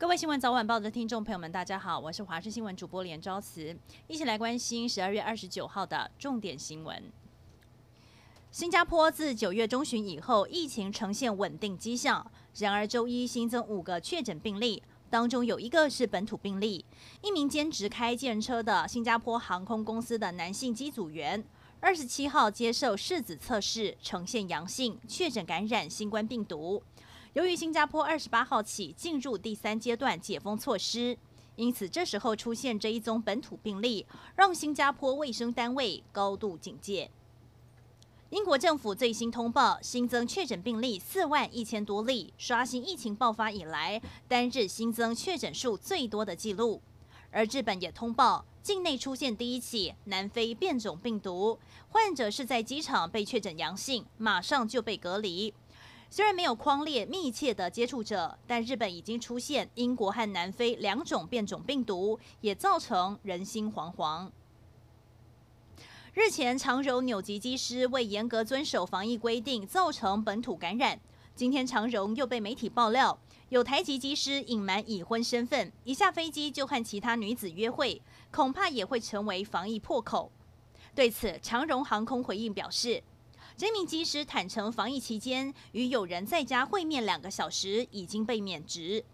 各位新闻早晚报的听众朋友们，大家好，我是华视新闻主播连昭慈，一起来关心十二月二十九号的重点新闻。新加坡自九月中旬以后，疫情呈现稳定迹象，然而周一新增五个确诊病例，当中有一个是本土病例，一名兼职开计程车的新加坡航空公司的男性机组员，二十七号接受拭子测试呈现阳性，确诊感染新冠病毒。由于新加坡二十八号起进入第三阶段解封措施，因此这时候出现这一宗本土病例，让新加坡卫生单位高度警戒。英国政府最新通报新增确诊病例四万一千多例，刷新疫情爆发以来单日新增确诊数最多的记录。而日本也通报境内出现第一起南非变种病毒，患者是在机场被确诊阳性，马上就被隔离。虽然没有框列密切的接触者，但日本已经出现英国和南非两种变种病毒，也造成人心惶惶。日前，长荣纽吉机师未严格遵守防疫规定，造成本土感染。今天，长荣又被媒体爆料，有台籍机师隐瞒已婚身份，一下飞机就和其他女子约会，恐怕也会成为防疫破口。对此，长荣航空回应表示。这名机师坦承，防疫期间与友人在家会面两个小时，已经被免职。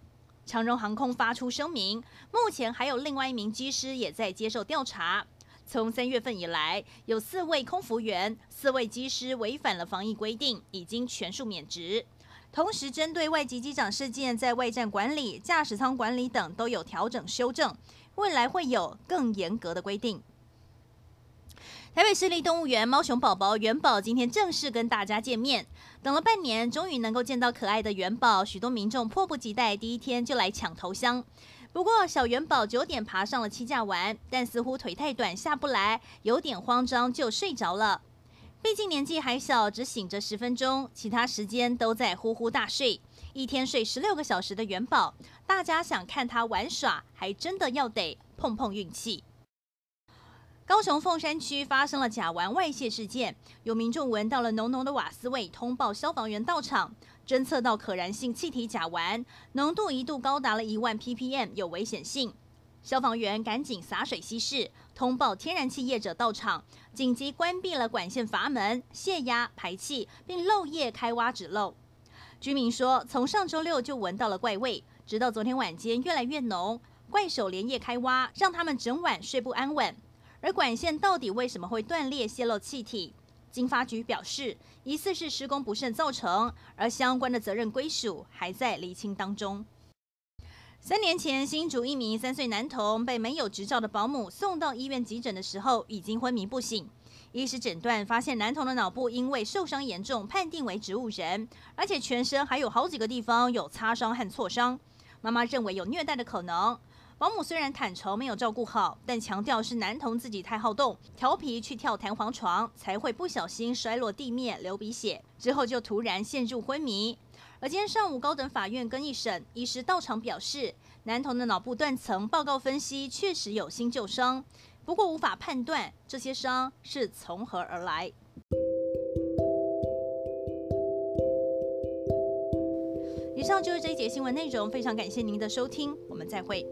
长荣航空发出声明，目前还有另外一名机师也在接受调查。从三月份以来，有四位空服员、四位机师违反了防疫规定，已经全数免职。同时，针对外籍机长事件，在外站管理、驾驶舱管理等都有调整修正，未来会有更严格的规定。台北市立动物园猫熊宝宝元宝今天正式跟大家见面，等了半年，终于能够见到可爱的元宝，许多民众迫不及待，第一天就来抢头香。不过小元宝九点爬上了七架玩，但似乎腿太短下不来，有点慌张就睡着了。毕竟年纪还小，只醒着十分钟，其他时间都在呼呼大睡。一天睡十六个小时的元宝，大家想看他玩耍，还真的要得碰碰运气。高雄凤山区发生了甲烷外泄事件，有民众闻到了浓浓的瓦斯味，通报消防员到场，侦测到可燃性气体甲烷浓度一度高达了一万 ppm，有危险性。消防员赶紧洒水稀释，通报天然气业者到场，紧急关闭了管线阀门，泄压排气，并漏液开挖止漏。居民说，从上周六就闻到了怪味，直到昨天晚间越来越浓，怪手连夜开挖，让他们整晚睡不安稳。而管线到底为什么会断裂泄漏气体？经发局表示，疑似是施工不慎造成，而相关的责任归属还在厘清当中。三年前，新竹一名三岁男童被没有执照的保姆送到医院急诊的时候，已经昏迷不醒。医师诊断发现男童的脑部因为受伤严重，判定为植物人，而且全身还有好几个地方有擦伤和挫伤。妈妈认为有虐待的可能。保姆虽然坦承没有照顾好，但强调是男童自己太好动、调皮去跳弹簧床，才会不小心摔落地面流鼻血，之后就突然陷入昏迷。而今天上午高等法院跟一审，医师到场表示，男童的脑部断层报告分析确实有新旧伤，不过无法判断这些伤是从何而来。以上就是这一节新闻内容，非常感谢您的收听，我们再会。